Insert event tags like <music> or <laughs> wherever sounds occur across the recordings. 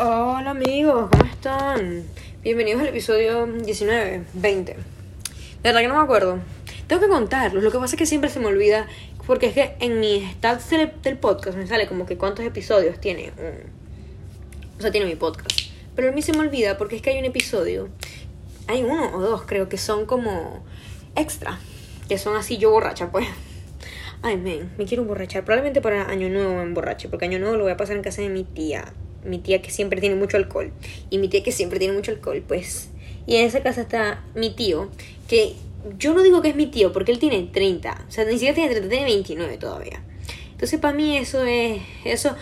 Hola amigos, ¿cómo están? Bienvenidos al episodio 19, 20. De verdad que no me acuerdo. Tengo que contarlos, lo que pasa es que siempre se me olvida, porque es que en mi stats del, podcast me sale como que cuántos episodios tiene. O sea, tiene mi podcast. Pero a mí se me olvida porque es que hay un episodio, hay uno o dos creo que son como extra, que son así yo borracha, pues. Ay, men, me quiero emborrachar. Probablemente para Año Nuevo me emborrache, porque Año Nuevo lo voy a pasar en casa de mi tía mi tía que siempre tiene mucho alcohol y mi tía que siempre tiene mucho alcohol, pues. Y en esa casa está mi tío, que yo no digo que es mi tío porque él tiene 30, o sea, ni siquiera tiene 30, tiene 29 todavía. Entonces, para mí eso es eso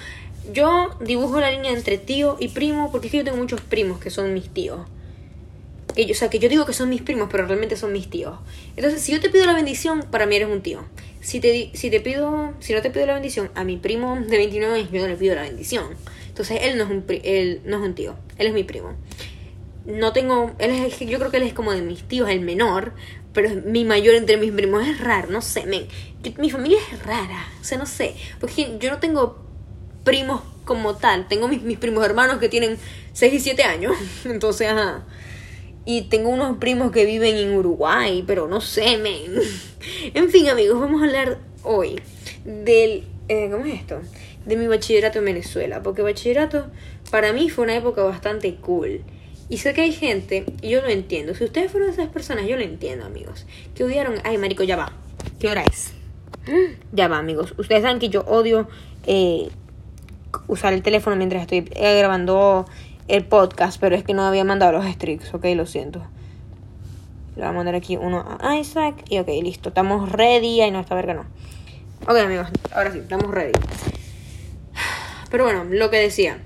yo dibujo la línea entre tío y primo porque es que yo tengo muchos primos que son mis tíos. Que yo, o sea, que yo digo que son mis primos, pero realmente son mis tíos. Entonces, si yo te pido la bendición, para mí eres un tío. Si te, si te pido, si no te pido la bendición, a mi primo de 29 años yo no le pido la bendición. Entonces él no es un, él no es un tío, él es mi primo. No tengo, él es, yo creo que él es como de mis tíos, el menor, pero es mi mayor entre mis primos. Es raro, no sé, men. mi familia es rara, o sea, no sé. Porque yo no tengo primos como tal. Tengo mis, mis primos hermanos que tienen 6 y 7 años. <laughs> Entonces, ajá. Y tengo unos primos que viven en Uruguay, pero no sé, men. <laughs> En fin, amigos, vamos a hablar hoy del... Eh, ¿Cómo es esto? De mi bachillerato en Venezuela, porque bachillerato para mí fue una época bastante cool. Y sé que hay gente, y yo lo entiendo, si ustedes fueron esas personas, yo lo entiendo, amigos, que odiaron, ay, marico, ya va, ¿qué hora es? Ya va, amigos, ustedes saben que yo odio eh, usar el teléfono mientras estoy eh, grabando el podcast, pero es que no había mandado los streaks, ok, lo siento. Le voy a mandar aquí uno a Isaac y ok, listo, estamos ready, ay no, esta verga no. Ok, amigos, ahora sí, estamos ready. Pero bueno, lo que decía.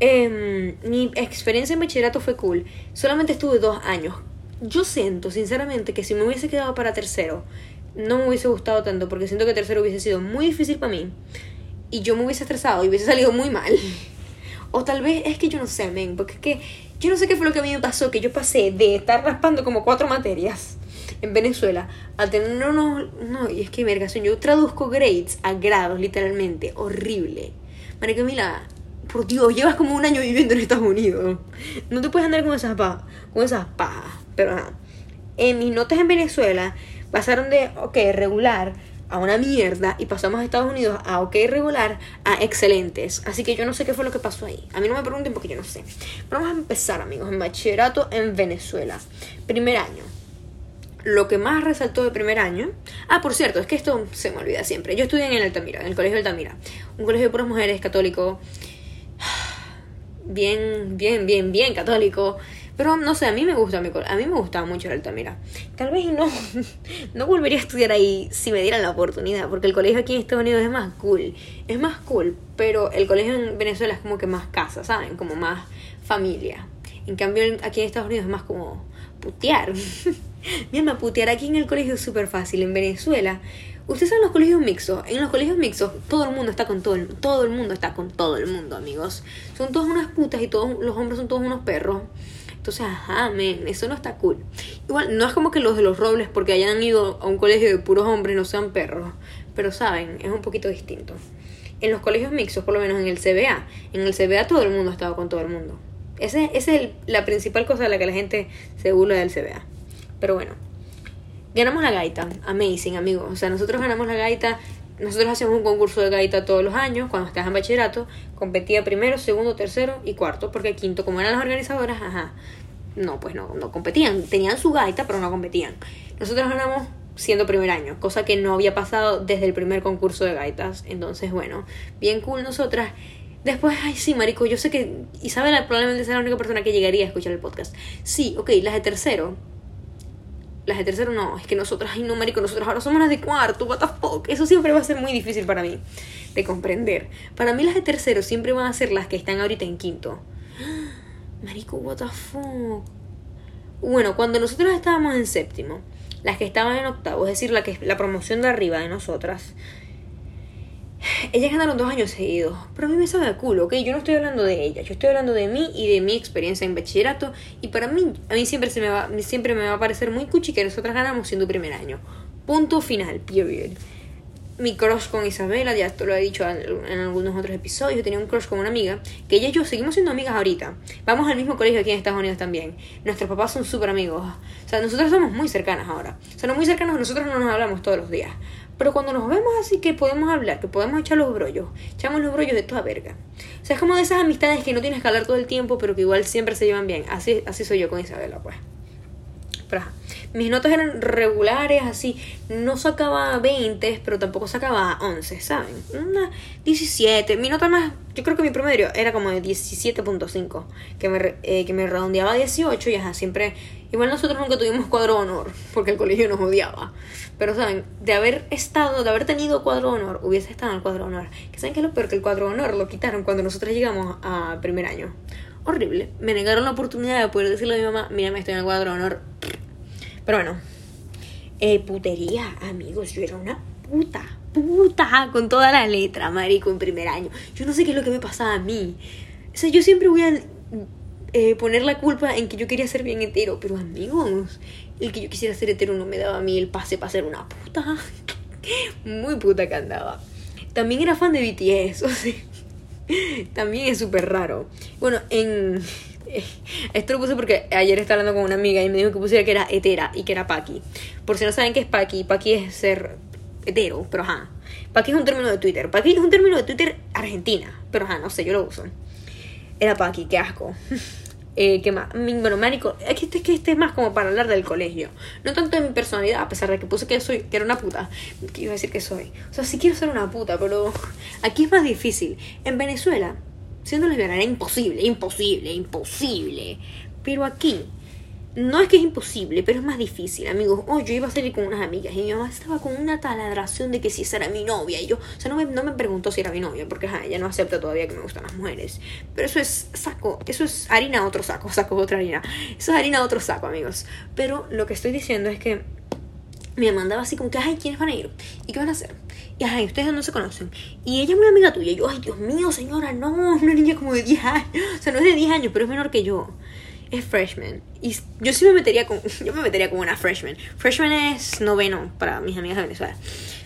Em, mi experiencia en bachillerato fue cool. Solamente estuve dos años. Yo siento, sinceramente, que si me hubiese quedado para tercero, no me hubiese gustado tanto, porque siento que tercero hubiese sido muy difícil para mí. Y yo me hubiese estresado y hubiese salido muy mal. <laughs> O tal vez es que yo no sé, men, porque es que yo no sé qué fue lo que a mí me pasó, que yo pasé de estar raspando como cuatro materias en Venezuela a tener unos... No, y es que, mergación, yo traduzco grades a grados, literalmente, horrible. María Camila, por Dios, llevas como un año viviendo en Estados Unidos. No te puedes andar con esas pajas. Con esas pajas. Pero En mis notas en Venezuela pasaron de, ok, regular a una mierda y pasamos a Estados Unidos a ok regular a excelentes. Así que yo no sé qué fue lo que pasó ahí. A mí no me pregunten porque yo no sé. Vamos a empezar, amigos, en bachillerato en Venezuela. Primer año lo que más resaltó de primer año. Ah, por cierto, es que esto se me olvida siempre. Yo estudié en el Altamira, en el colegio Altamira. Un colegio de puras mujeres, católico. <sighs> Bien, bien, bien, bien católico. Pero no sé, a mí me gusta mi A mí me gustaba mucho el Altamira. Tal vez no, <laughs> no volvería a estudiar ahí si me dieran la oportunidad. Porque el colegio aquí en Estados Unidos es más cool. Es más cool. Pero el colegio en Venezuela es como que más casa, ¿saben? Como más familia. En cambio, aquí en Estados Unidos es más como putear. <laughs> Mi alma, putear aquí en el colegio es súper fácil. En Venezuela, ustedes saben los colegios mixtos. En los colegios mixtos, todo el mundo está con todo el, todo el mundo está con todo el mundo, amigos. Son todas unas putas y todos los hombres son todos unos perros. Entonces, ajá, men, eso no está cool. Igual, no es como que los de los robles, porque hayan ido a un colegio de puros hombres, no sean perros. Pero saben, es un poquito distinto. En los colegios mixtos, por lo menos en el CBA, en el CBA todo el mundo estaba con todo el mundo. Esa es la principal cosa de la que la gente se burla del CBA. Pero bueno, ganamos la gaita. Amazing, amigos. O sea, nosotros ganamos la gaita. Nosotros hacemos un concurso de gaita todos los años. Cuando estás en bachillerato, competía primero, segundo, tercero y cuarto. Porque quinto, como eran las organizadoras, ajá. No, pues no, no competían. Tenían su gaita, pero no competían. Nosotros ganamos siendo primer año, cosa que no había pasado desde el primer concurso de gaitas. Entonces, bueno, bien cool nosotras. Después, ay, sí, marico, yo sé que Isabela probablemente sea la única persona que llegaría a escuchar el podcast. Sí, ok, las de tercero las de tercero no, es que nosotras, ay no, marico, nosotros ahora somos las de cuarto, what the fuck. Eso siempre va a ser muy difícil para mí de comprender. Para mí las de tercero siempre van a ser las que están ahorita en quinto. <gasps> Marico, what the fuck. Bueno, cuando nosotros estábamos en séptimo, las que estaban en octavo, es decir, la, que, la promoción de arriba de nosotras, ellas ganaron dos años seguidos, pero a mí me sabe a culo, ¿ok? Yo no estoy hablando de ellas, yo estoy hablando de mí y de mi experiencia en bachillerato. Y para mí, a mí siempre, se me, va, siempre me va a parecer muy cuchi que nosotras ganamos siendo primer año. Punto final, period. mi crush con Isabela, ya esto lo he dicho en, algunos otros episodios, tenía un crush con una amiga, que ella y yo seguimos siendo amigas ahorita. Vamos al mismo colegio aquí en Estados Unidos también. Nuestros papás son súper amigos. O sea, nosotros somos muy cercanas ahora. O sea, no muy cercanos, nosotros no nos hablamos todos los días. Pero cuando nos vemos así que podemos hablar, que podemos echar los brollos, echamos los brollos de toda verga. O sea, es como de esas amistades que no tienes que hablar todo el tiempo, pero que igual siempre se llevan bien. Así, así soy yo con Isabela, pues. Pero, mis notas eran regulares, así. No sacaba 20, pero tampoco sacaba 11, ¿saben? Una 17. Mi nota más, yo creo que mi promedio era como de 17.5, que me, eh, que me redondeaba a 18 y ajá, siempre Igual nosotros nunca tuvimos cuadro de honor, porque el colegio nos odiaba. Pero saben, de haber estado, de haber tenido cuadro de honor, hubiese estado en el cuadro de honor. Que saben que lo peor que el cuadro de honor lo quitaron cuando nosotros llegamos a primer año. Horrible. Me negaron la oportunidad de poder decirle a mi mamá, mira, me estoy en el cuadro de honor. Pero bueno. Eh, putería, amigos, yo era una puta, puta, con toda la letra, marico, en primer año. Yo no sé qué es lo que me pasaba a mí. O sea, yo siempre voy a eh, poner la culpa en que yo quería ser bien hetero. Pero amigos, el que yo quisiera ser hetero no me daba a mí el pase para ser una puta. <laughs> Muy puta que andaba. También era fan de BTS, <laughs> o sea, también es súper raro. Bueno, en... <laughs> Esto lo puse porque ayer estaba hablando con una amiga y me dijo que pusiera que era hetera y que era paqui. Por si no saben qué es paqui, paqui es ser hetero, pero ajá. Paqui es un término de Twitter. Paqui es un término de Twitter argentina, pero ajá, no sé, yo lo uso. Era Paqui, qué asco. <laughs> Eh, ¿Qué más? Bueno, marico, este, es que este es más como para hablar del colegio. No tanto de mi personalidad, a pesar de que puse que soy, que era una puta. Que iba a decir que soy. O sea, sí quiero ser una puta, pero aquí es más difícil. En Venezuela, siendo lesbiana era imposible, imposible, imposible. Pero aquí no es que es imposible, pero es más difícil, amigos. Oh, yo iba a salir con unas amigas y mi mamá estaba con una taladración de que si esa era mi novia. Y yo, o sea, no me, no me preguntó si era mi novia, porque ella no acepta todavía que me gustan las mujeres. Pero eso es saco, eso es harina otro saco, <laughs> saco otra harina. Eso es harina otro saco, amigos. Pero lo que estoy diciendo es que mi mamá andaba así como que, ay, ¿quiénes van a ir? ¿Y qué van a hacer? Y ay, ustedes no se conocen. Y ella es una amiga tuya. Y yo, ay, Dios mío, señora, no, una niña como de 10 años. O sea, no es de 10 años, pero es menor que yo es freshman. Y yo sí me metería con. <laughs> Yo me metería con una freshman. Freshman es noveno para mis amigas de Venezuela.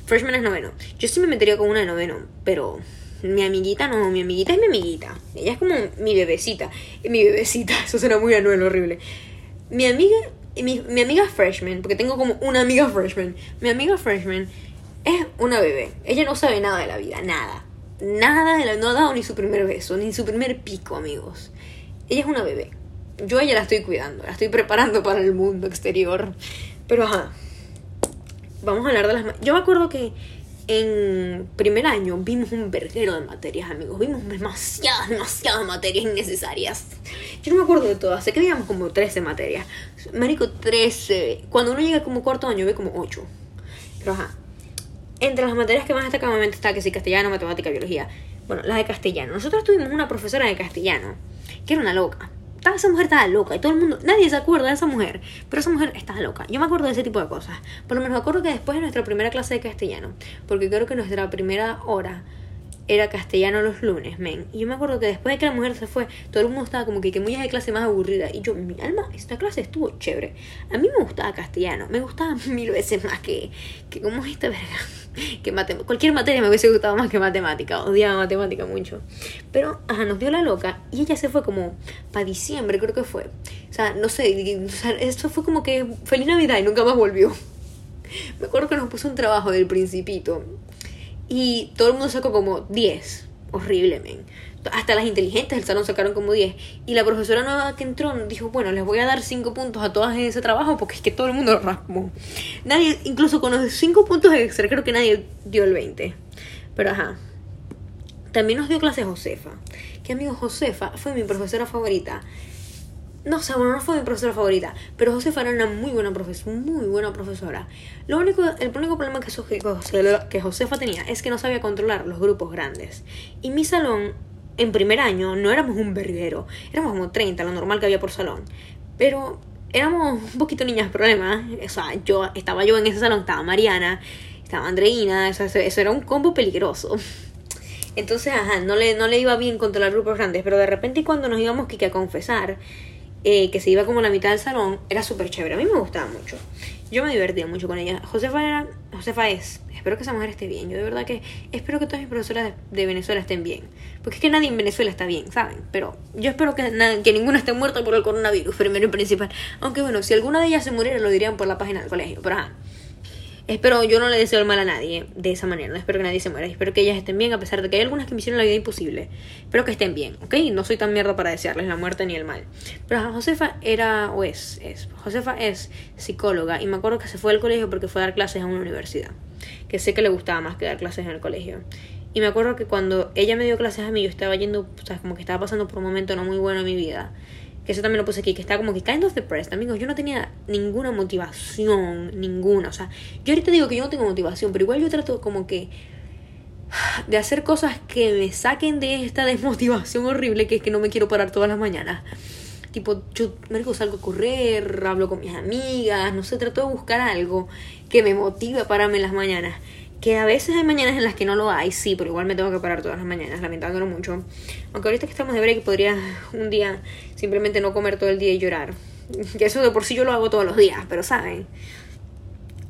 Freshman es noveno. Yo sí me metería con una de noveno, pero mi amiguita no, mi amiguita es mi amiguita. Ella es como mi bebecita. Mi bebecita, <laughs> eso suena muy anuel, horrible. Mi amiga, mi, mi amiga freshman, porque tengo como una amiga freshman. Mi amiga freshman es una bebé. Ella no sabe nada de la vida, nada. Nada de la. No ha dado ni su primer beso, ni su primer pico, amigos. Ella es una bebé yo a ella la estoy cuidando, la estoy preparando para el mundo exterior. Pero ajá, vamos a hablar de las... Yo me acuerdo que en primer año vimos un verguero de materias, amigos. Vimos demasiadas, demasiadas materias innecesarias. Yo no me acuerdo de todas. Sé que veíamos como 13 materias. Marico, 13. Cuando uno llega como cuarto año ve como 8. Pero ajá. Entre las materias que más destacan está que sí, castellano, matemática, biología. Bueno, las de castellano. Nosotros tuvimos una profesora de castellano que era una loca esa mujer estaba loca y todo el mundo, nadie se acuerda de esa mujer, pero esa mujer estaba loca. Yo me acuerdo de ese tipo de cosas. Por lo menos me acuerdo que después de nuestra primera clase de castellano, porque creo que nuestra primera hora era castellano los lunes, men. Y yo me acuerdo que después de que la mujer se fue, todo el mundo estaba como que, que muy de clase más aburrida. Y yo, mi alma, esta clase estuvo chévere. A mí me gustaba castellano, me gustaba <laughs> mil veces más que, que como esta verga. <laughs> Que cualquier materia me hubiese gustado más que matemática, odiaba matemática mucho. Pero, ajá, nos dio la loca y ella se fue como para diciembre, creo que fue. O sea, no sé, o sea, esto fue como que feliz Navidad y nunca más volvió. <laughs> Me acuerdo que nos puso un trabajo del principito y todo el mundo sacó como 10. Horrible, men. Hasta las inteligentes del salón sacaron como 10. Y la profesora nueva que entró dijo, bueno, les voy a dar 5 puntos a todas en ese trabajo porque es que todo el mundo raspó. Nadie, incluso con los 5 puntos extra, creo que nadie dio el 20. Pero ajá. También nos dio clase Josefa. Que amigo, Josefa fue mi profesora favorita. No, sea, bueno, no fue mi profesora favorita, pero Josefa era una muy buena profesora, muy buena profesora. Lo único, el único problema que, que Josefa tenía es que no sabía controlar los grupos grandes. Y mi salón, en primer año, no éramos un verguero, éramos como 30, lo normal que había por salón. Pero éramos un poquito niñas problemas. O sea, yo, estaba yo en ese salón, estaba Mariana, estaba Andreina, eso, eso era un combo peligroso. Entonces, ajá, no le, no le iba bien controlar grupos grandes, pero de repente cuando nos íbamos que a confesar, eh, que se iba como a la mitad del salón, era súper chévere. A mí me gustaba mucho. Yo me divertía mucho con ella. Josefa era, Josefa es, espero que esa mujer esté bien. Yo de verdad que espero que todas mis profesoras de, Venezuela estén bien. Porque es que nadie en Venezuela está bien, ¿saben? Pero yo espero que, que ninguna esté muerta por el coronavirus, primero y principal. Aunque bueno, si alguna de ellas se muriera, lo dirían por la página del colegio. Pero ajá. Espero, yo no le deseo el mal a nadie de esa manera. No espero que nadie se muera. Espero que ellas estén bien, a pesar de que hay algunas que me hicieron la vida imposible. Espero que estén bien, ¿ok? No soy tan mierda para desearles la muerte ni el mal. Pero Josefa era, o es, es, Josefa es psicóloga y me acuerdo que se fue al colegio porque fue a dar clases a una universidad. Que sé que le gustaba más que dar clases en el colegio. Y me acuerdo que cuando ella me dio clases a mí, yo estaba yendo, o sea, como que estaba pasando por un momento no muy bueno en mi vida que eso también lo puse aquí, que estaba como que kind of depressed, amigos. Yo no tenía ninguna motivación, ninguna. O sea, yo ahorita digo que yo no tengo motivación, pero igual yo trato como que de hacer cosas que me saquen de esta <laughs> desmotivación horrible que es que no me quiero parar todas las mañanas. Tipo, yo salgo a correr, hablo con mis amigas, no sé, trato de buscar algo que me motive a pararme en las mañanas. Que a veces hay mañanas en las que no lo hay, sí, pero igual me tengo que parar todas las mañanas, lamentándolo mucho. Aunque ahorita que estamos de break podría un día simplemente no comer todo el día y llorar. <laughs> Que eso de por sí yo lo hago todos los días, pero saben.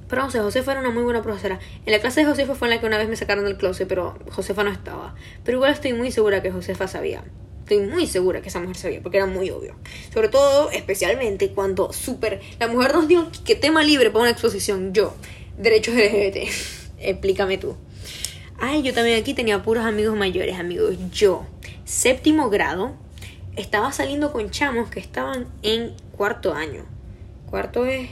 Pero no sé, Josefa era una muy buena profesora. En la clase de Josefa fue en la que una vez me sacaron del closet, pero Josefa no estaba. Pero igual estoy muy segura que Josefa sabía. Estoy muy segura que esa mujer sabía, porque era muy obvio. Sobre todo, especialmente cuando súper... La mujer nos dio que tema libre para una exposición. Yo, derechos LGBT. <laughs> Explícame tú. Ay, yo también aquí tenía puros amigos mayores, amigos. Yo, séptimo grado, estaba saliendo con chamos que estaban en cuarto año. Cuarto es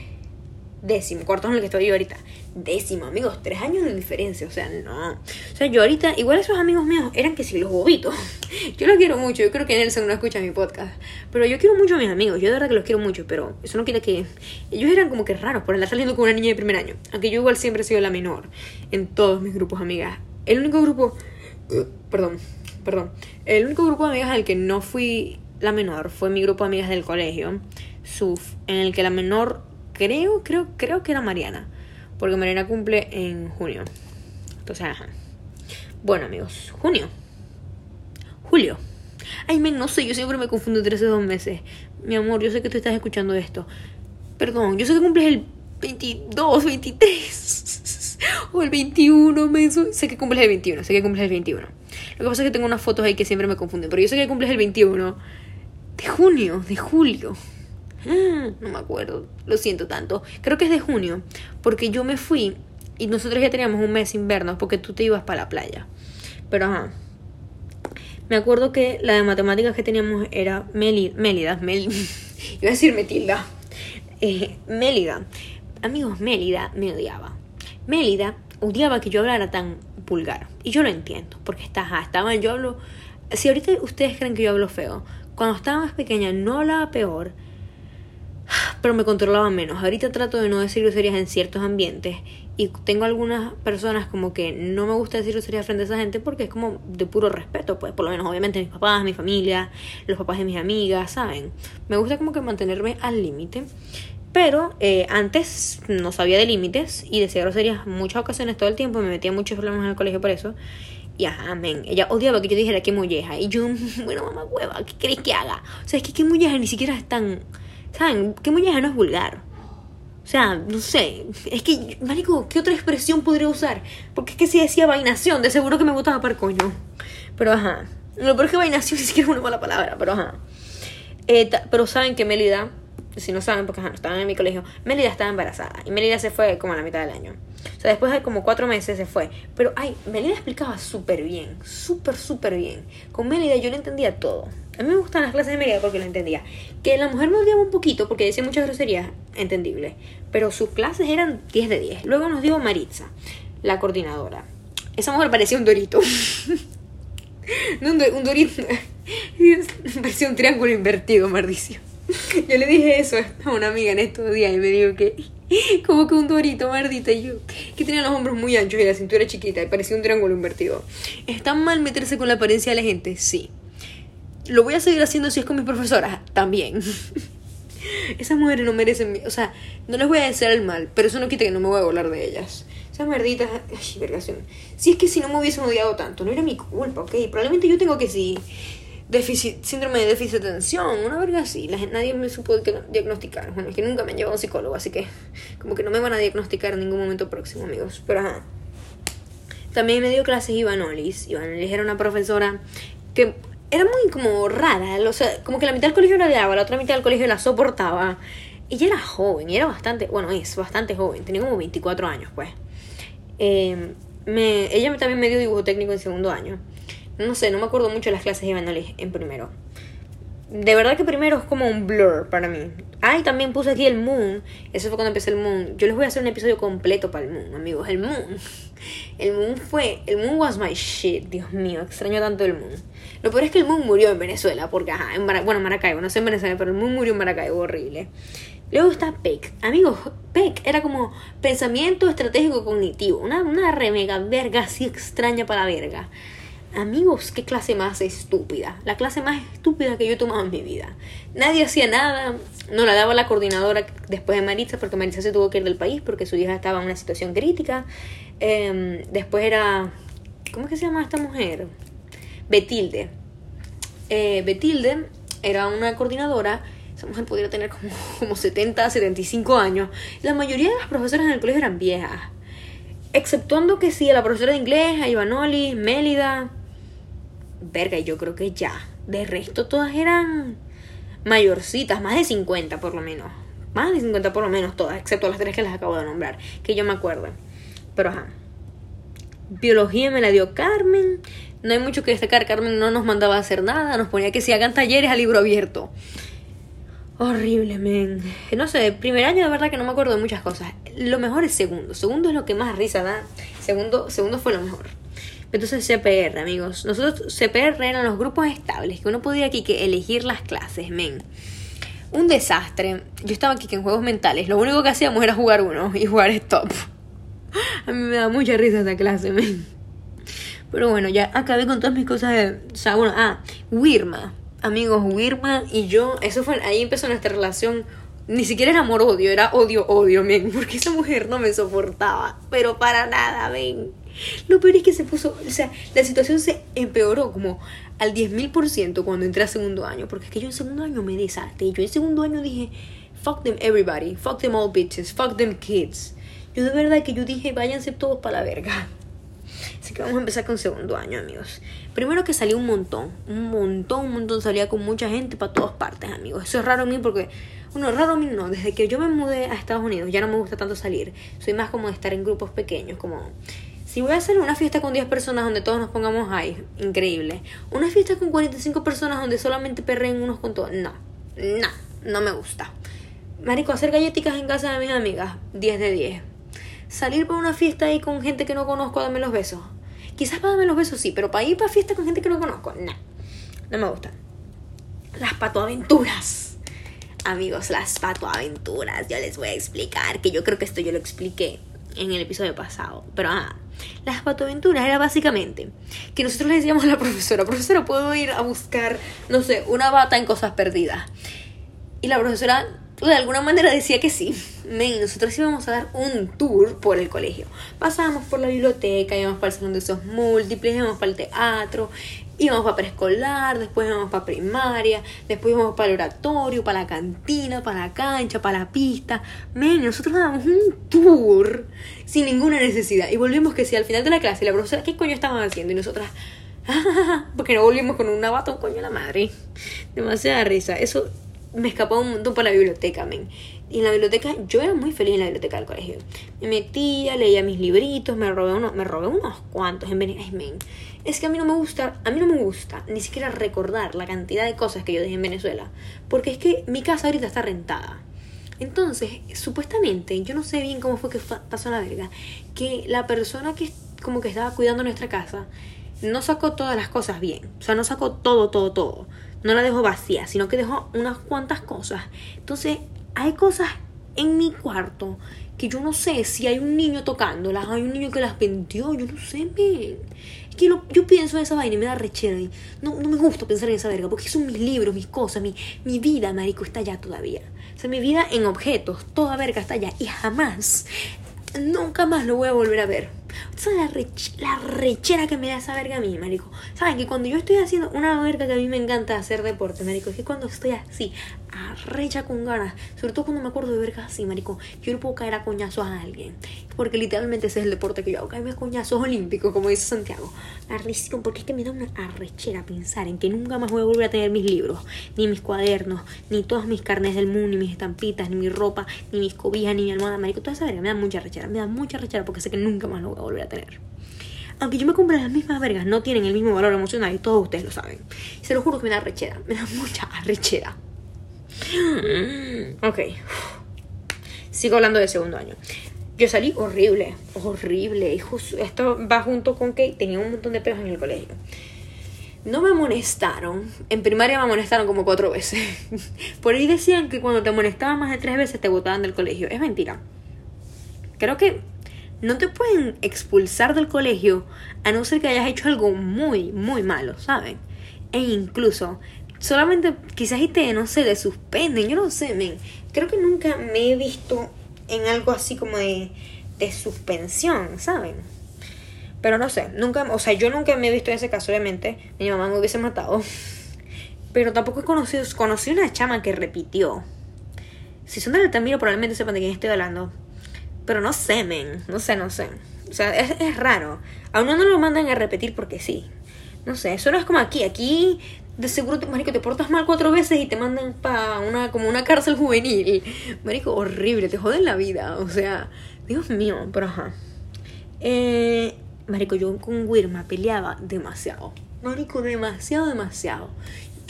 décimo, cuarto es en el que estoy yo ahorita. Décimo, amigos, tres años de diferencia, o sea, no. O sea, yo ahorita, igual esos amigos míos eran que si los bobitos. <laughs> Yo los quiero mucho, yo creo que Nelson no escucha mi podcast. Pero yo quiero mucho a mis amigos, yo de verdad que los quiero mucho, pero eso no quiere que. Ellos eran como que raros por andar saliendo con una niña de primer año. Aunque yo igual siempre he sido la menor en todos mis grupos amigas. El único grupo. perdón, perdón. El único grupo de amigas al que no fui la menor fue mi grupo de amigas del colegio, SUF, en el que la menor creo, creo, creo que era Mariana. Porque Mariana cumple en junio. Entonces. Bueno, amigos, junio. Julio. Ay, men, no sé, yo siempre me confundo entre esos dos meses. Mi amor, yo sé que tú estás escuchando esto. Perdón, yo sé que cumples el 22, 23 <laughs> o el 21, men. Sé que cumples el 21, sé que cumples el 21. Lo que pasa es que tengo unas fotos ahí que siempre me confunden, pero yo sé que cumples el 21 de junio, de julio. No me acuerdo, lo siento tanto. Creo que es de junio, porque yo me fui y nosotros ya teníamos un mes sin vernos porque tú te ibas para la playa. Pero ajá. Me acuerdo que la de matemáticas que teníamos era Mélida. Mélida, Mel, <laughs> iba a decir Metilda. Eh, Mélida. Amigos, Mélida me odiaba. Mélida odiaba que yo hablara tan vulgar. Y yo lo entiendo, porque está, ajá, estaba yo hablo. Si ahorita ustedes creen que yo hablo feo, cuando estaba más pequeña no hablaba peor pero me controlaba menos. Ahorita trato de no decir groserías en ciertos ambientes y tengo algunas personas como que no me gusta decir groserías frente a esa gente porque es como de puro respeto, pues por lo menos obviamente mis papás, mi familia, los papás de mis amigas, ¿saben? Me gusta como que mantenerme al límite. Pero eh, antes no sabía de límites y decía groserías muchas ocasiones todo el tiempo, me metía muchos problemas en el colegio por eso. Y amén. Ella odiaba que yo dijera que molleja. Y yo, <laughs> bueno, mamá hueva, ¿qué querés que haga? O sea, es que que molleja ni siquiera es tan ¿Saben? ¿Qué muñeca no es vulgar? O sea, no sé. Es que, marico, ¿qué otra expresión podría usar? Porque es que si decía vainación, de seguro que me gustaba para coño. Pero ajá. Lo peor es que vainación <laughs> ni siquiera es una mala palabra, pero ajá. Eh, pero saben que Melida, si no saben, porque ajá, no estaban en mi colegio, Melida estaba embarazada. Y Melida se fue como a la mitad del año. O sea, después de como cuatro meses se fue. Pero, ay, Melida explicaba súper bien. Súper, súper bien. Con Melida yo le entendía todo. A mí me gustan las clases de Melida porque lo entendía. Que la mujer me odiaba un poquito porque decía muchas groserías, entendible. Pero sus clases eran 10 de 10. Luego nos dio Maritza, la coordinadora. Esa mujer parecía un dorito. <laughs> no, un, un dorito. <laughs> parecía un triángulo invertido, maldición. <laughs> Yo le dije eso a una amiga en estos días y me dijo que como que un dorito maldita y yo que tenía los hombros muy anchos y la cintura chiquita y parecía un triángulo invertido. ¿Está mal meterse con la apariencia de la gente? Sí. ¿Lo voy a seguir haciendo si es con mis profesoras? También. <laughs> Esas mujeres no merecen, o sea, no les voy a desear el mal, pero eso no quita que no me voy a volar de ellas. Esas merditas, ay, vergación. Si es que si no me hubiesen odiado tanto, no era mi culpa, ok. Probablemente yo tengo que sí déficit, síndrome de déficit de atención, una verga así. Nadie me supo diagnosticar. Bueno, es que nunca me han llevado a un psicólogo, así que como que no me van a diagnosticar en ningún momento próximo, amigos. Pero ajá. También me dio clases Ivanolis. Ivanolis era una profesora que era muy como rara. O sea, como que la mitad del colegio la odiaba, la otra mitad del colegio la soportaba. Ella era joven, y era bastante, bueno, es bastante joven, tenía como 24 años, pues. Eh, me, ella también me dio dibujo técnico en segundo año. No sé, no me acuerdo mucho de las clases Ivanolis en primero. De verdad que primero es como un blur para mí. Ah, y también puse aquí el Moon. Eso fue cuando empecé el Moon. Yo les voy a hacer un episodio completo para el Moon, amigos. El Moon. <laughs> El Moon fue. El Moon was my shit. Dios mío, extraño tanto el Moon. Lo peor es que el Moon murió en Venezuela. Porque, ajá, en bueno, Maracaibo. No sé en Venezuela, pero el Moon murió en Maracaibo. Horrible. Luego está PEC. Amigos, PEC era como pensamiento estratégico cognitivo. Una, una remega verga así extraña para verga. Amigos, qué clase más estúpida. La clase más estúpida que yo he tomado en mi vida. Nadie hacía nada. No la daba la coordinadora después de Maritza, porque Maritza se tuvo que ir del país porque su hija estaba en una situación crítica. Em, después era. ¿Cómo es que se llama esta mujer? Betilde. Eh, Betilde era una coordinadora. Esa mujer podría tener como, <laughs> como 70, 75 años. La mayoría de las profesoras en el colegio eran viejas. Exceptuando que sí, la profesora de inglés, a Ivanoli, Mélida, verga, yo creo que ya. De resto, todas eran mayorcitas, más de 50 por lo menos. Más de 50 por lo menos todas, excepto las tres que les acabo de nombrar, que yo me acuerdo. Pero ajá. Biología me la dio Carmen. No hay mucho que destacar. Carmen no nos mandaba a hacer nada. Nos ponía que si hagan talleres a libro abierto. Horrible, men. No sé, primer año de verdad que no me acuerdo de muchas cosas. Lo mejor es segundo. Segundo es lo que más risa da. Segundo, segundo fue lo mejor. Entonces CPR, amigos. Nosotros CPR eran los grupos estables, que uno podía aquí que elegir las clases, men. Un desastre. Yo estaba aquí que en juegos mentales. Lo único que hacíamos era jugar uno y jugar stop. <laughs> A mí me da mucha risa esa clase, men. Pero bueno, ya acabé con todas mis cosas de... O sea, bueno, ah, Wirma. Amigos, Wirma y yo, eso fue, ahí empezó nuestra relación ni siquiera era amor-odio, era odio-odio, men. <laughs> Porque esa mujer no me soportaba. Pero para nada, men. Lo peor es que se puso, o sea, la situación se empeoró como al 10.000% cuando entré a segundo año. Porque es que yo en segundo año me desaté. Yo en segundo año dije, fuck them everybody, fuck them all bitches, fuck them kids. Yo de verdad que yo dije, váyanse todos para la verga. Así que vamos a empezar con segundo año, amigos. Primero que salió un montón, un montón, un montón. Salía con mucha gente para todas partes, amigos. Eso es raro a mí porque, bueno, raro a mí no. Desde que yo me mudé a Estados Unidos ya no me gusta tanto salir. Soy más como de estar en grupos pequeños, como si voy a hacer una fiesta con 10 personas donde todos nos pongamos ahí, increíble. Una fiesta con 45 personas donde solamente perren unos con todos, no, no, no me gusta. Marico, hacer galletitas en casa de mis amigas, 10 de 10. Salir para una fiesta ahí con gente que no conozco, darme los besos. Quizás para darme los besos sí, pero para ir para fiesta con gente que no conozco, no, no me gusta. Las patoaventuras. Amigos, las patoaventuras. Yo les voy a explicar, que yo creo que esto yo lo expliqué en el episodio pasado. Pero ah, las patoaventuras era básicamente que nosotros le decíamos a la profesora, profesora, ¿puedo ir a buscar, no sé, una bata en cosas perdidas? Y la profesora de alguna manera decía que sí. Men, nosotros íbamos a dar un tour por el colegio. Pasábamos por la biblioteca, íbamos para el salón de esos múltiples, íbamos para el teatro, íbamos para preescolar, después íbamos para primaria, después íbamos para el oratorio, para la cantina, para la cancha, para la pista. Men, nosotros dábamos un tour sin ninguna necesidad. Y volvimos que si al final de la clase la profesora, ¿qué coño estaban haciendo? Y nosotras, <laughs> porque no volvimos con un coño a la madre. Demasiada risa. Eso me escapaba un montón para la biblioteca, men. Y en la biblioteca, yo era muy feliz en la biblioteca del colegio. Me metía, leía mis libritos, me robé, uno, me robé unos cuantos en Venezuela. men. Es que a mí no me gusta, a mí no me gusta ni siquiera recordar la cantidad de cosas que yo dejé en Venezuela. Porque es que mi casa ahorita está rentada. Entonces, supuestamente, yo no sé bien cómo fue que pasó la verga, que la persona que como que estaba cuidando nuestra casa no sacó todas las cosas bien. O sea, no sacó todo, todo, todo no la dejó vacía, sino que dejó unas cuantas cosas. Entonces, hay cosas en mi cuarto que yo no sé si hay un niño tocándolas, hay un niño que las vendió, yo no sé, men. Es que yo pienso en esa vaina y me da rechera. No, no me gusta pensar en esa verga, porque son mis libros, mis cosas, mi, mi vida, marico, está allá todavía. O sea, mi vida en objetos, toda verga está allá. Y jamás, nunca más lo voy a volver a ver. ¿Sabes la, rech la rechera que me da esa verga a mí, marico? ¿Saben que cuando yo estoy haciendo una verga que a mí me encanta hacer deporte, marico? Es que cuando estoy así, arrecha con ganas, sobre todo cuando me acuerdo de verga así, marico, yo no puedo caer a coñazos a alguien. Porque literalmente ese es el deporte que yo hago, caerme a coñazos olímpicos, como dice Santiago. Arrísimo, porque es que me da una arrechera pensar en que nunca más voy a volver a tener mis libros, ni mis cuadernos, ni todas mis carnes del mundo, ni mis estampitas, ni mi ropa, ni mis cobijas, ni mi almohada, marico. Toda esa verga me da mucha arrechera, me da mucha arrechera porque sé que nunca más lo voy a volver a tener. Aunque yo me compre las mismas vergas, no tienen el mismo valor emocional y todos ustedes lo saben. Se lo juro que me da arrechera, me da <laughs> mucha arrechera. Ok. Sigo hablando del segundo año. Yo salí horrible, horrible. Y esto va junto con que tenía un montón de peos en el colegio. No me amonestaron. En primaria me amonestaron como cuatro veces. <laughs> Por ahí decían que cuando te amonestaban más de tres veces te botaban del colegio. Es mentira. Creo que no te pueden expulsar del colegio a no ser que hayas hecho algo muy, muy malo, ¿saben? E incluso, solamente quizás y te, no sé, te suspenden, yo no sé, men. Creo que nunca me he visto en algo así como de, de suspensión, ¿saben? Pero no sé, nunca, o sea, yo nunca me he visto en ese caso, obviamente. Mi mamá me hubiese matado. <laughs> Pero tampoco he conocido, conocí una chama que repitió. Si son de Altamiro, probablemente sepan de quién estoy hablando. Pero no sé, men. No sé, no sé. O sea, es, es raro. A uno no lo mandan a repetir porque sí. No sé, eso no es como aquí. Aquí de seguro marico, te portas mal cuatro veces y te mandan para una como una cárcel juvenil. Marico, horrible, te joden la vida. O sea, Dios mío, pero ajá. Eh, marico, yo con Wirma peleaba demasiado. Marico, demasiado, demasiado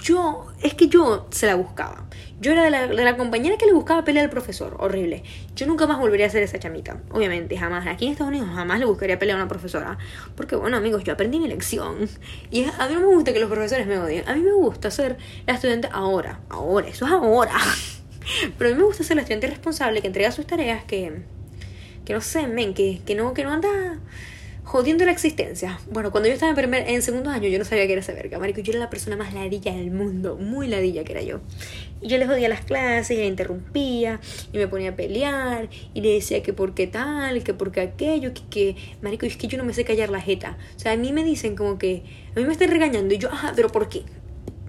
yo, es que yo se la buscaba. Yo era de la, de la, compañera que le buscaba pelear al profesor, horrible. Yo nunca más volvería a ser esa chamita, obviamente, jamás. Aquí en Estados Unidos jamás le buscaría pelear a una profesora. Porque, bueno, amigos, yo aprendí mi lección. Y a mí no me gusta que los profesores me odien. A mí me gusta ser la estudiante ahora, ahora, eso es ahora. <laughs> Pero a mí me gusta ser la estudiante responsable que entrega sus tareas, que, que no sé, men, que, que, no, que no anda jodiendo la existencia. Bueno, cuando yo estaba en, primer, en segundo año, yo no sabía que era esa verga, marico. Yo era la persona más ladilla del mundo, muy ladilla que era yo. Y yo le jodía las clases, y le interrumpía, y me ponía a pelear, y le decía que por qué tal, que por qué aquello, que, que, marico, es que yo no me sé callar la jeta. O sea, a mí me dicen como que, a mí me están regañando, y yo, ajá, pero ¿por qué?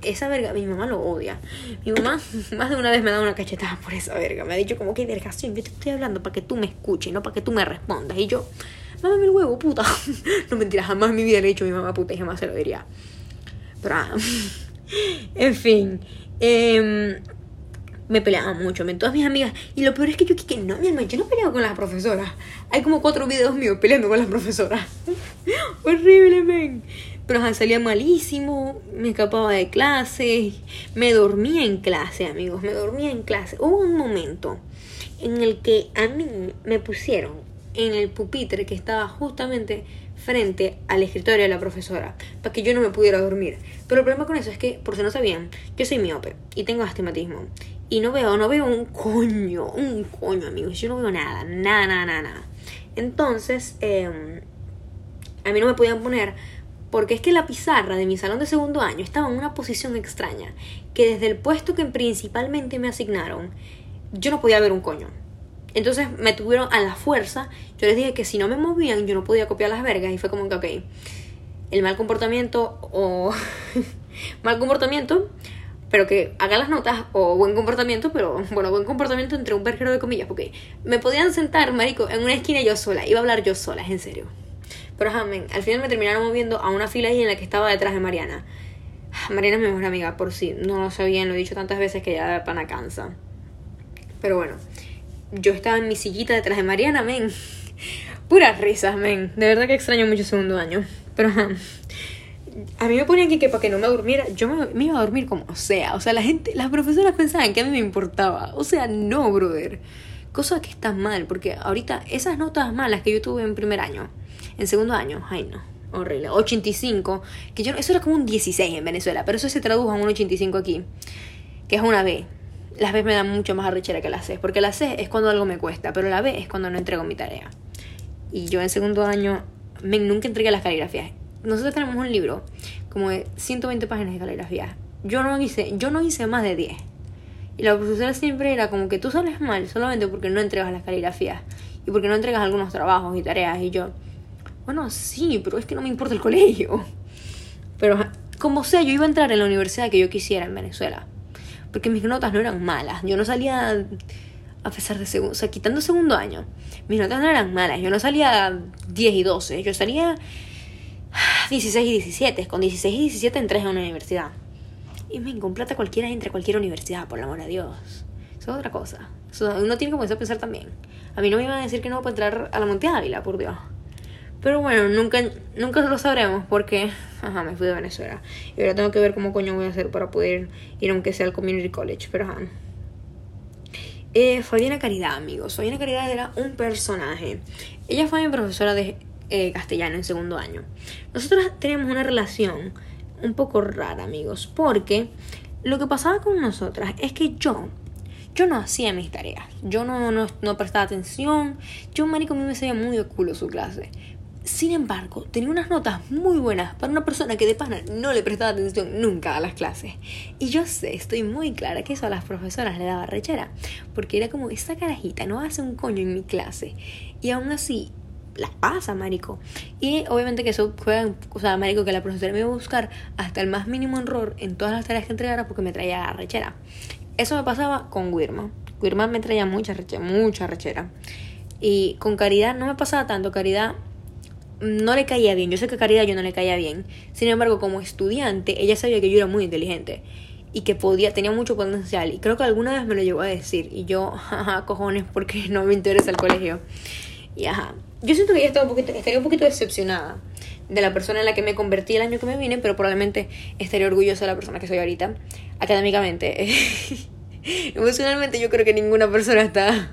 esa verga, mi mamá lo odia. Mi mamá <laughs> más de una vez me ha dado una cachetada por esa verga. Me ha dicho como que vergación, yo te estoy hablando para que tú me escuches, no para que tú me respondas. Y yo, mámame el huevo, puta. <laughs> no mentira, jamás en mi vida le he dicho mi mamá puta y jamás se lo diría. Pero, ah, <laughs> en fin. Eh, me peleaba mucho, me todas mis amigas. Y lo peor es que yo que no, mi hermano, yo no peleaba con las profesoras. Hay como cuatro videos míos peleando con las profesoras. <laughs> Horrible, men. Pero salía malísimo, me escapaba de clase, me dormía en clase, amigos, me dormía en clase. Hubo un momento en el que a mí me pusieron en el pupitre que estaba justamente frente al escritorio de la profesora para que yo no me pudiera dormir. Pero el problema con eso es que, por si no sabían, yo soy miope y tengo astigmatismo. Y no veo, no veo un coño, un coño, amigos. Yo no veo nada, nada, nada, nada. nada. Entonces, eh, a mí no me podían poner porque es que la pizarra de mi salón de segundo año estaba en una posición extraña, que desde el puesto que principalmente me asignaron, yo no podía ver un coño. Entonces me tuvieron a la fuerza. Yo les dije que si no me movían, yo no podía copiar las vergas. Y fue como que, ok, el mal comportamiento o <laughs> mal comportamiento, pero que haga las notas, o buen comportamiento, pero bueno, buen comportamiento entre un verguero de comillas, porque me podían sentar, marico, en una esquina yo sola, iba a hablar yo sola, es en serio. Pero jamen, al final me terminaron moviendo a una fila ahí en la que estaba detrás de Mariana. Mariana es mi mejor amiga, por si no lo sabían, lo he dicho tantas veces que ya de pana cansa. Pero bueno, yo estaba en mi sillita detrás de Mariana, men. <laughs> Puras risas, men. De verdad que extraño mucho segundo año. Pero a mí me ponían aquí que para que no me durmiera, yo me, iba a dormir como sea. O sea, la gente, las profesoras pensaban que a mí me importaba. O sea, no, brother. Cosa que está mal, porque ahorita esas notas malas que yo tuve en primer año, en segundo año, ay no, horrible. 85, que yo, eso era como un 16 en Venezuela, pero eso se tradujo a un 85 aquí, que es una B las B me dan mucho más arrechera que la C, porque la C es cuando algo me cuesta, pero la B es cuando no entrego mi tarea. Y yo en segundo año me, nunca entregué las caligrafías. Nosotros tenemos un libro como de 120 páginas de caligrafías. Yo no hice, yo no hice más de 10. Y la profesora siempre era como que tú sales mal solamente porque no entregas las caligrafías y porque no entregas algunos trabajos y tareas. Y yo, Bueno, sí, pero es que no me importa el colegio. Pero como sea, yo iba a entrar en la universidad que yo quisiera en Venezuela. Porque mis notas no eran malas. Yo no salía a pesar de segundo, o sea, quitando segundo año, mis notas no eran malas. Yo no salía 10 y 12, yo salía 16 y 17. Con 16 y 17 entré a una universidad. Y me plata cualquiera entre cualquier universidad, por el amor de Dios. Eso es otra cosa. uno tiene que comenzar a pensar también. A mí no me iban a decir que no para entrar a la Monte Ávila, por Dios. Pero bueno, nunca, nunca lo sabremos porque, ajá, me fui de Venezuela. Y ahora tengo que ver cómo coño voy a hacer para poder ir aunque sea al Community College. Pero ajá. Eh, Fabiana Caridad, amigos. Fabiana Caridad era un personaje. Ella fue mi profesora de eh, castellano en segundo año. Nosotros teníamos una relación un poco rara, amigos, porque lo que pasaba con nosotras es que yo, yo no hacía mis tareas. Yo no, no, prestaba atención. Yo, marico, a mí me salía muy de culo su clase. Sin embargo, tenía unas notas muy buenas para una persona que de pana no le prestaba atención nunca a las clases. Y yo sé, estoy muy clara que eso a las profesoras le daba rechera, porque era como, esta carajita no hace un coño en mi clase. Y aún así, las pasa, marico. Y obviamente que eso fue, o sea, marico, que la profesora me iba a buscar hasta el más mínimo error en todas las tareas que entregara porque me traía rechera. Eso me pasaba con Wirma. Wirma me traía mucha rechera, mucha rechera. Y con Caridad no me pasaba tanto. Caridad no le caía bien. Yo sé que a Caridad yo no le caía bien. Sin embargo, como estudiante, ella sabía que yo era muy inteligente y que podía, tenía mucho potencial. Y creo que alguna vez me lo llegó a decir. Y yo, <laughs> jaja, cojones, porque no me interesa el colegio. Y ajá. Yo siento que ella estaba un poquito, estaría un poquito decepcionada de la persona en la que me convertí el año que me vine, pero probablemente estaría orgullosa de la persona que soy ahorita. Académicamente. <laughs> Emocionalmente yo creo que ninguna persona está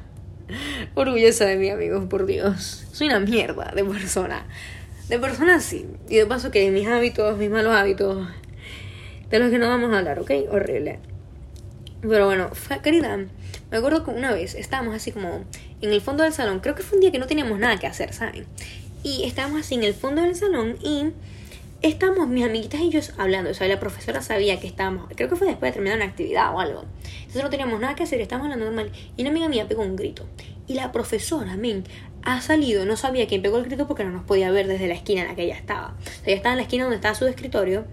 orgullosa de mí, amigos, por Dios. Soy una mierda de persona. De persona sí. Y de paso que mis hábitos, mis malos hábitos, de los que no vamos a hablar, ¿ok? Horrible. Pero bueno, caridad. Me acuerdo que una vez estábamos así como en el fondo del salón. Creo que fue un día que no teníamos nada que hacer, ¿saben? Y estábamos así en el fondo del salón y estábamos mis amiguitas y yo hablando. O sea, la profesora sabía que estábamos. Creo que fue después de terminar una actividad o algo. Entonces no teníamos nada que hacer, estábamos hablando normal. Y una amiga mía pegó un grito. Y la profesora, men, ha salido, no sabía quién pegó el grito porque no nos podía ver desde la esquina en la que ella estaba. O sea, ella estaba en la esquina donde estaba su escritorio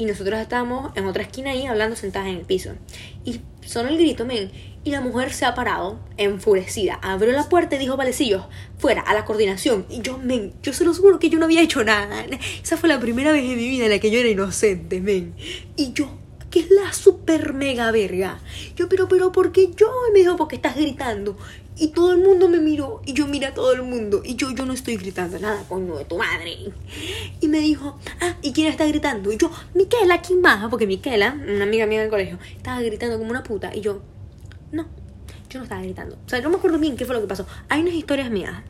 y nosotros estábamos en otra esquina ahí hablando sentadas en el piso. Y sonó el grito, men, y la mujer se ha parado, enfurecida, abrió la puerta y dijo, valecillos, fuera, a la coordinación. Y yo, men, yo se lo juro que yo no había hecho nada. <laughs> Esa fue la primera vez en mi vida en la que yo era inocente, men. Y yo que es la super mega verga. Yo, pero, pero, ¿por qué yo? Y me dijo, porque estás gritando. Y todo el mundo me miró y yo miré a todo el mundo. Y yo, yo no estoy gritando nada, coño de tu madre. Y me dijo, ah, ¿y quién está gritando? Y yo, Miquela, ¿quién más? Porque Miquela, una amiga mía del colegio, estaba gritando como una puta. Y yo, no, yo no estaba gritando. O sea, no me acuerdo bien qué fue lo que pasó. Hay unas historias mías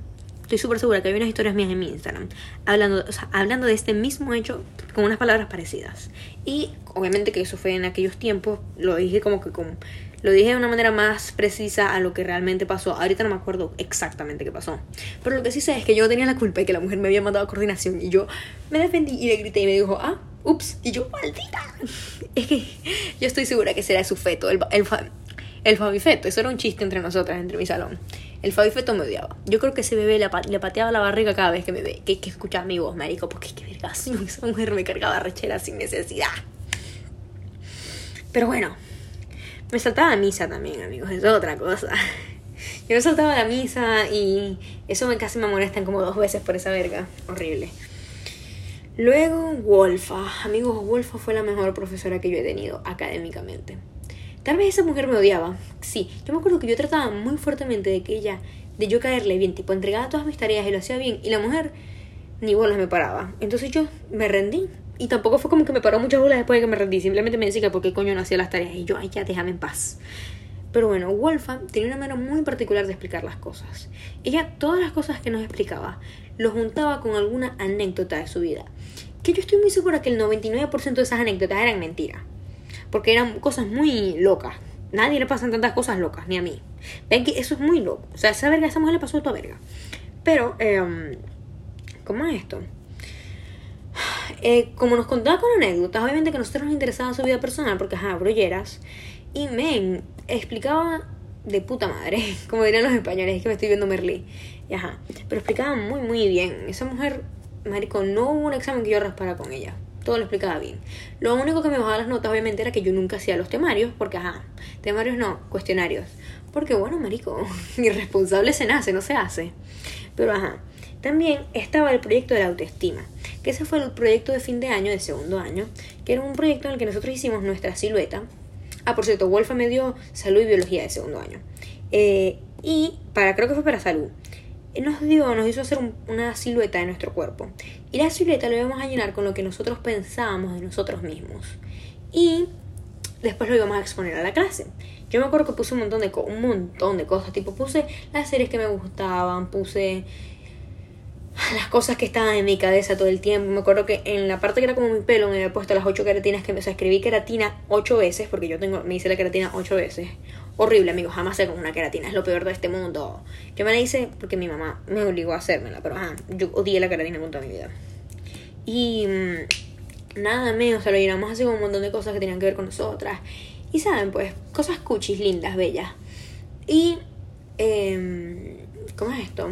estoy súper segura que hay unas historias mías en mi Instagram hablando, o sea, hablando de este mismo hecho con unas palabras parecidas. Y obviamente que eso fue en aquellos tiempos, lo dije como que con, lo dije de una manera más precisa a lo que realmente pasó. Ahorita no me acuerdo exactamente qué pasó. Pero lo que sí sé es que yo tenía la culpa y que la mujer me había mandado a coordinación y yo me defendí y le grité y me dijo, ah, ups, y yo, maldita. <laughs> Es que yo estoy segura que será su feto, el, el, el Fabifeto. Eso era un chiste entre nosotras, entre mi salón. El Fabifeto me odiaba. Yo creo que ese bebé le, pateaba la barriga cada vez que me ve, que, que escuchaba mi voz, marico, porque qué vergación, <laughs> esa mujer me cargaba rechera sin necesidad. Pero bueno, me saltaba misa también, amigos, es otra cosa. <laughs> Yo me saltaba la misa y eso me casi me molestan como dos veces por esa verga. Horrible. Luego, Wolfa. Amigos, Wolfa fue la mejor profesora que yo he tenido académicamente. Tal vez esa mujer me odiaba. Sí, yo me acuerdo que yo trataba muy fuertemente de que ella, de yo caerle bien, tipo, entregaba todas mis tareas y lo hacía bien. Y la mujer ni bolas me paraba. Entonces yo me rendí. Y tampoco fue como que me paró muchas bolas después de que me rendí. Simplemente me decía que por qué coño no hacía las tareas. Y yo, ay, ya, déjame en paz. Pero bueno, Wolfa tenía una manera muy particular de explicar las cosas. Ella, todas las cosas que nos explicaba, lo juntaba con alguna anécdota de su vida. Que yo estoy muy segura que el 99% de esas anécdotas eran mentiras porque eran cosas muy locas. Nadie le pasan tantas cosas locas, ni a mí. Ven que eso es muy loco. O sea, esa verga, a esa mujer le pasó toda verga. Pero, eh, ¿cómo es esto? Eh, como nos contaba con anécdotas, obviamente que a nosotros nos interesaba su vida personal, porque, ajá, brolleras. Y men, explicaba de puta madre, <laughs> como dirían los españoles, es que me estoy viendo Merlí. Y ajá, pero explicaba muy, muy bien. Esa mujer marico, no hubo un examen que yo raspara con ella. Todo lo explicaba bien. Lo único que me bajaba las notas, obviamente, era que yo nunca hacía los temarios, porque, ajá, temarios no, cuestionarios. Porque, bueno, marico, <laughs> irresponsable se nace, no se hace. Pero, ajá, también estaba el proyecto de la autoestima, que ese fue el proyecto de fin de año, de segundo año, que era un proyecto en el que nosotros hicimos nuestra silueta. Ah, por cierto, Wolfa me dio salud y biología de segundo año. Eh, y para, creo que fue para salud nos dio, nos hizo hacer una silueta de nuestro cuerpo. Y la silueta lo íbamos a llenar con lo que nosotros pensábamos de nosotros mismos. Y después lo íbamos a exponer a la clase. Yo me acuerdo que puse un montón de, un montón de cosas, tipo puse las series que me gustaban, puse las cosas que estaban en mi cabeza todo el tiempo. Me acuerdo que en la parte que era como mi pelo me había puesto las ocho queratinas que me, o sea, escribí queratina ocho veces, porque yo tengo, me hice la queratina ocho veces. Horrible, amigos, jamás sé con una queratina, es lo peor de este mundo. Yo me la hice porque mi mamá me obligó a hacérmela, pero ajá, yo odié la queratina con toda mi vida. Y mm, nada menos, o lo llenamos así con un montón de cosas que tenían que ver con nosotras. Y saben, pues, cosas cuchis, lindas, bellas. Y, eh, ¿cómo es esto?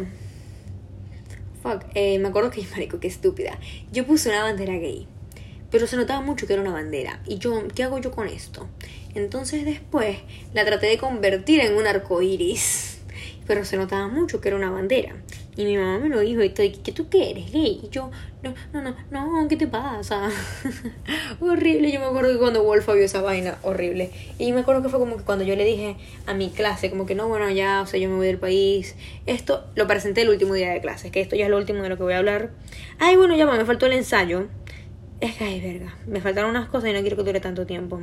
Fuck, eh, me acuerdo que, <laughs> marico, qué estúpida. Yo puse una bandera gay. Pero se notaba mucho que era una bandera. Y yo, ¿qué hago yo con esto? Entonces después la traté de convertir en un arco iris. <laughs> Pero se notaba mucho que era una bandera. Y mi mamá me lo dijo y todo, ¿qué tú qué eres gay? Y yo, no, no, no, no, ¿qué te pasa? <laughs> horrible, yo me acuerdo que cuando Wolf vio esa vaina, horrible. Y me acuerdo que fue como que cuando yo le dije a mi clase, como que no, bueno, ya, o sea, yo me voy del país. Esto lo presenté el último día de clase, que esto ya es lo último de lo que voy a hablar. Ay, bueno, ya me faltó el ensayo. Es que, ay, verga, me faltaron unas cosas y no quiero que dure tanto tiempo.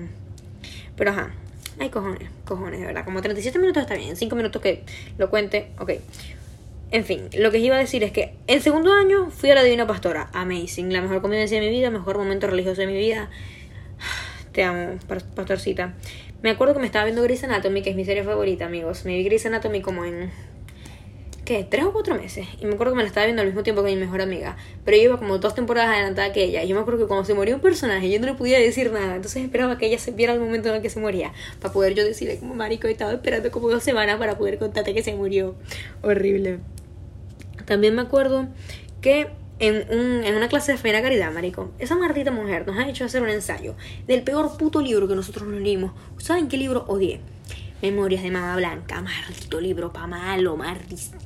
Pero ajá, hay cojones, cojones, de verdad. Como 37 minutos está bien, 5 minutos que lo cuente, ok. En fin, lo que iba a decir es que en segundo año fui a la Divina Pastora. Amazing, la mejor convivencia de mi vida, mejor momento religioso de mi vida. <sighs> Te amo, pastorcita. Me acuerdo que me estaba viendo Grey's Anatomy, que es mi serie favorita, amigos. Me vi Grey's Anatomy como en ¿qué? Tres o cuatro meses. Y me acuerdo que me la estaba viendo al mismo tiempo que mi mejor amiga. Pero yo iba como dos temporadas adelantada que ella. Y yo me acuerdo que cuando se murió un personaje, yo no le podía decir nada. Entonces esperaba que ella se viera el momento en el que se moría. Para poder yo decirle, como marico, estaba esperando como dos semanas para poder contarte que se murió. Horrible. También me acuerdo que en, un, en una clase de Feina Caridad, marico, esa maldita mujer nos ha hecho hacer un ensayo del peor puto libro que nosotros nos leímos. ¿Saben qué libro odié? Memorias de Mama Blanca, maldito libro pa' malo, maldición.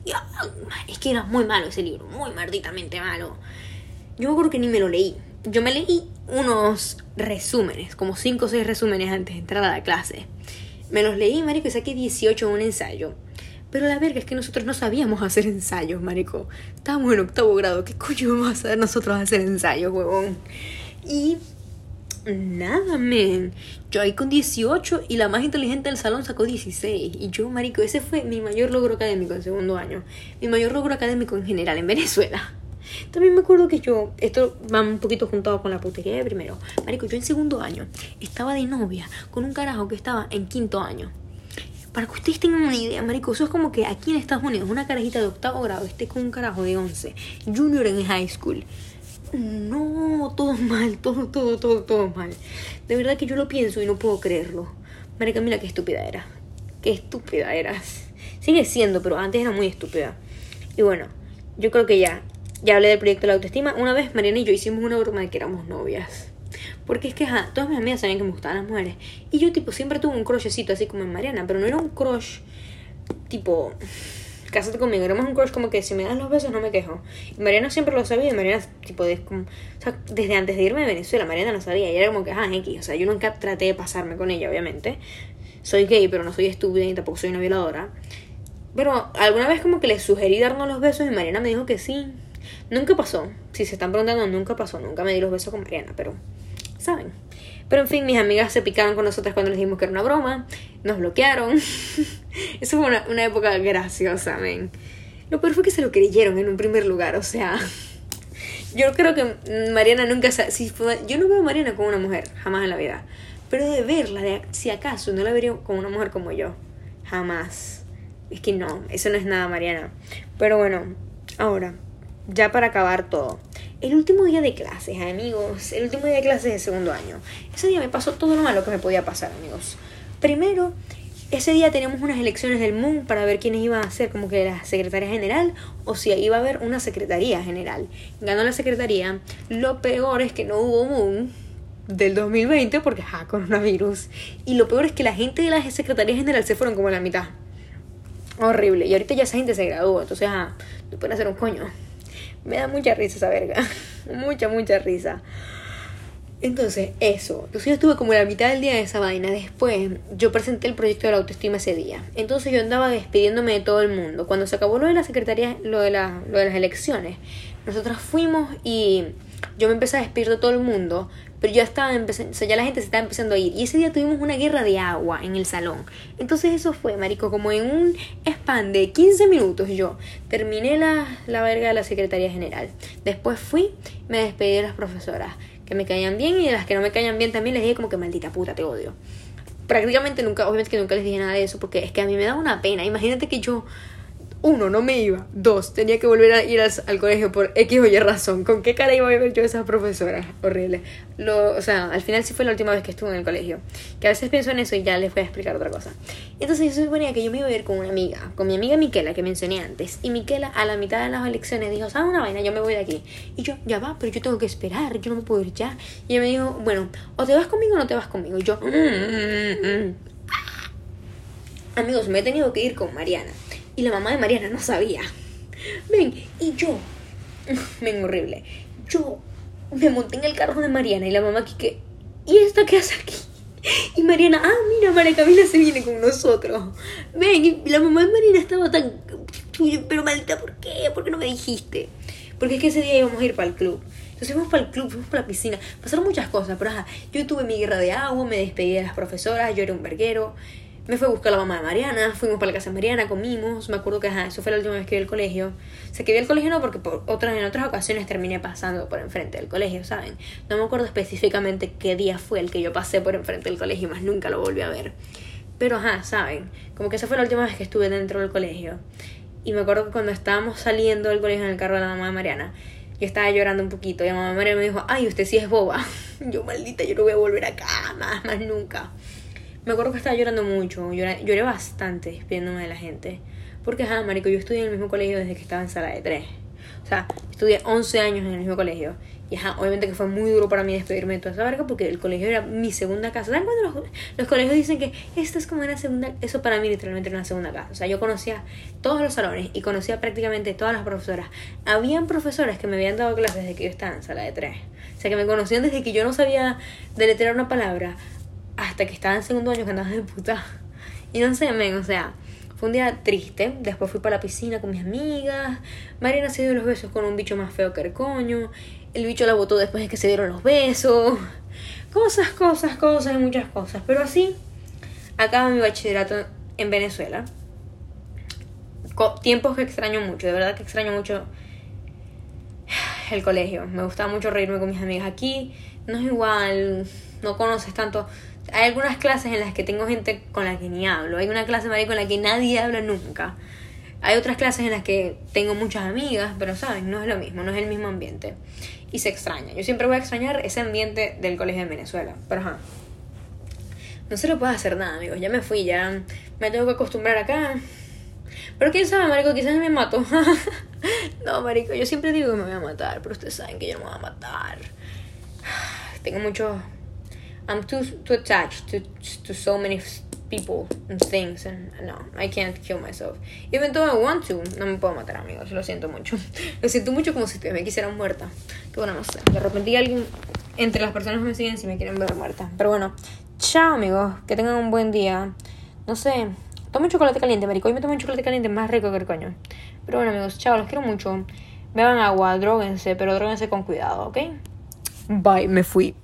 Es que era muy malo ese libro, muy malditamente malo. Yo acuerdo que ni me lo leí. Yo me leí unos resúmenes, como 5 o 6 resúmenes antes de entrar a la clase. Me los leí, marico, y saqué 18 en un ensayo. Pero la verga es que nosotros no sabíamos hacer ensayos, marico. Estábamos en octavo grado. ¿Qué coño vamos a saber nosotros hacer ensayos, huevón? Y Nada, men. Yo ahí con 18 y la más inteligente del salón sacó 16. Y yo, marico, ese fue mi mayor logro académico en segundo año. Mi mayor logro académico en general en Venezuela. También me acuerdo que yo, esto va un poquito juntado con la putería de primero. Marico, yo en segundo año estaba de novia con un carajo que estaba en quinto año. Para que ustedes tengan una idea, marico, eso es como que aquí en Estados Unidos una carajita de octavo grado esté con un carajo de 11, junior en high school no, todo mal, todo, todo, todo, todo mal. De verdad que yo lo pienso y no puedo creerlo. Marica, mira qué estúpida era. Qué estúpida eras. Sigue siendo, pero antes era muy estúpida. Y bueno, yo creo que ya, ya hablé del proyecto de la autoestima. Una vez Mariana y yo hicimos una broma de que éramos novias. Porque es que, ajá, todas mis amigas sabían que me gustaban las mujeres. Y yo, tipo, siempre tuve un crushecito así como en Mariana, pero no era un crush, tipo, cásate conmigo. Éramos un crush como que si me das los besos no me quejo. Y Mariana siempre lo sabía. Y Mariana, tipo, de, desde antes de irme de Venezuela, Mariana lo sabía. Y era como que, ah, X. O sea, yo nunca traté de pasarme con ella, obviamente. Soy gay, pero no soy estúpida y tampoco soy una violadora. Pero alguna vez como que le sugerí darnos los besos y Mariana me dijo que sí. Nunca pasó. Si se están preguntando, nunca pasó. Nunca me di los besos con Mariana, pero, ¿saben? Pero en fin, mis amigas se picaron con nosotras cuando les dijimos que era una broma. Nos bloquearon. <laughs> Eso fue una, una época graciosa, men. Lo peor fue que se lo creyeron en un primer lugar, o sea. <laughs> Yo creo que Mariana nunca. Si yo no veo a Mariana como una mujer, jamás en la vida. Pero de verla, de, si acaso, no la vería como una mujer como yo. Jamás. Es que no, eso no es nada, Mariana. Pero bueno, ahora, ya para acabar todo. El último día de clases, amigos. El último día de clases de segundo año. Ese día me pasó todo lo malo que me podía pasar, amigos. Primero, ese día teníamos unas elecciones del MUN para ver quiénes iban a ser como que la secretaria general o si iba a haber una secretaría general. Ganó la secretaría. Lo peor es que no hubo MUN del 2020 porque, ja, coronavirus. Y lo peor es que la gente de la secretaría general se fueron como a la mitad. Horrible. Y ahorita ya esa gente se graduó, entonces, ah, no pueden hacer un coño. Me da mucha risa esa verga. <laughs> mucha, mucha risa. Entonces, eso. Entonces yo estuve como la mitad del día de esa vaina. Después, yo presenté el proyecto de la autoestima ese día. Entonces yo andaba despidiéndome de todo el mundo. Cuando se acabó lo de la secretaría, lo de, la, lo de las elecciones, nosotros fuimos y yo me empecé a despedir de todo el mundo. Pero ya estaba empezando, o sea, ya la gente se estaba empezando a ir. Y ese día tuvimos una guerra de agua en el salón. Entonces eso fue, marico, como en un span de 15 minutos yo terminé la, la verga de la Secretaría General. Después fui, me despedí de las profesoras que me caían bien y de las que no me caían bien también les dije como que maldita puta, te odio. Prácticamente nunca, obviamente que nunca les dije nada de eso porque es que a mí me da una pena. Imagínate que yo uno, no me iba. Dos, tenía que volver a ir al, colegio por X o Y razón. ¿Con qué cara iba a ver yo a esas profesoras? Horrible. Lo, o sea, al final sí fue la última vez que estuve en el colegio. Que a veces pienso en eso y ya les voy a explicar otra cosa. Entonces yo suponía que yo me iba a ir con una amiga, con mi amiga Miquela, que mencioné antes. Y Miquela a la mitad de las elecciones dijo, ¿sabes una vaina? Yo me voy de aquí. Y yo, ya va, pero yo tengo que esperar, yo no me puedo ir ya. Y ella me dijo, bueno, o te vas conmigo o no te vas conmigo. Y yo, mm, mm, mm, amigos, me he tenido que ir con Mariana. Y la mamá de Mariana no sabía. Ven, y yo, <laughs> ven horrible, yo me monté en el carro de Mariana y la mamá aquí que, ¿y esta qué hace aquí? Y Mariana, ah, mira, María Camila se viene con nosotros. Ven, y la mamá de Mariana estaba tan, pero maldita, ¿por qué? ¿Por qué no me dijiste? Porque es que ese día íbamos a ir para el club. Entonces fuimos para el club, fuimos para la piscina. Pasaron muchas cosas, pero ajá, yo tuve mi guerra de agua, me despedí de las profesoras, yo era un verguero. Me fue a buscar la mamá de Mariana, fuimos para la casa de Mariana, comimos, me acuerdo que ajá, eso fue la última vez que vi el colegio. Se quedé el colegio no porque por otras, en otras ocasiones terminé pasando por enfrente del colegio, ¿saben? No me acuerdo específicamente qué día fue el que yo pasé por enfrente del colegio y más nunca lo volví a ver. Pero ajá, ¿saben? Como que esa fue la última vez que estuve dentro del colegio. Y me acuerdo que cuando estábamos saliendo del colegio en el carro de la mamá de Mariana, yo estaba llorando un poquito y la mamá de Mariana me dijo, ay, usted sí es boba. <laughs> Yo, maldita, yo no voy a volver acá, más, más nunca. Me acuerdo que estaba llorando mucho, lloré, bastante despidiéndome de la gente. Porque, ajá, marico, yo estudié en el mismo colegio desde que estaba en sala de tres. O sea, estudié 11 años en el mismo colegio. Y ajá, obviamente que fue muy duro para mí despedirme de toda esa verga porque el colegio era mi segunda casa. ¿Saben cuando los, los, colegios dicen que esto es como una segunda? Eso para mí literalmente era una segunda casa. O sea, yo conocía todos los salones y conocía prácticamente todas las profesoras. Habían profesoras que me habían dado clases desde que yo estaba en sala de tres. O sea, que me conocían desde que yo no sabía deletrear una palabra hasta que estaba en segundo año que andaba de puta. Y no sé, men, o sea, fue un día triste. Después fui para la piscina con mis amigas. Mariana se dio los besos con un bicho más feo que el coño. El bicho la botó después de que se dieron los besos. Cosas, cosas, cosas y muchas cosas. Pero así acaba mi bachillerato en Venezuela. Tiempos que extraño mucho, de verdad que extraño mucho el colegio. Me gustaba mucho reírme con mis amigas aquí. No es igual, no conoces tanto hay algunas clases en las que tengo gente con la que ni hablo. Hay una clase, María, con la que nadie habla nunca. Hay otras clases en las que tengo muchas amigas, pero saben, no es lo mismo, no es el mismo ambiente. Y se extraña. Yo siempre voy a extrañar ese ambiente del colegio de Venezuela. Pero ajá. No se lo puedo hacer nada, amigos. Ya me fui, ya me tengo que acostumbrar acá. Pero quién sabe, marico, quizás me mato. <laughs> no, marico, yo siempre digo que me voy a matar, pero ustedes saben que yo no me voy a matar. <sighs> Tengo mucho I'm too too attached to to so many people and things and no, I can't kill myself. Even though I want to, no me puedo matar, amigos. Lo siento mucho. <laughs> Lo siento mucho como si me quisiera muerta. Que bueno, no sé. De repente alguien entre las personas que me siguen si me quieren ver muerta. Pero bueno, chao, amigos. Que tengan un buen día. No sé. Tomen chocolate caliente, marico. Hoy me tomo un chocolate caliente más rico que el coño. Pero bueno, amigos, chao. Los quiero mucho. Beban agua, droguense, pero droguense con cuidado, ¿ok? Bye, me fui.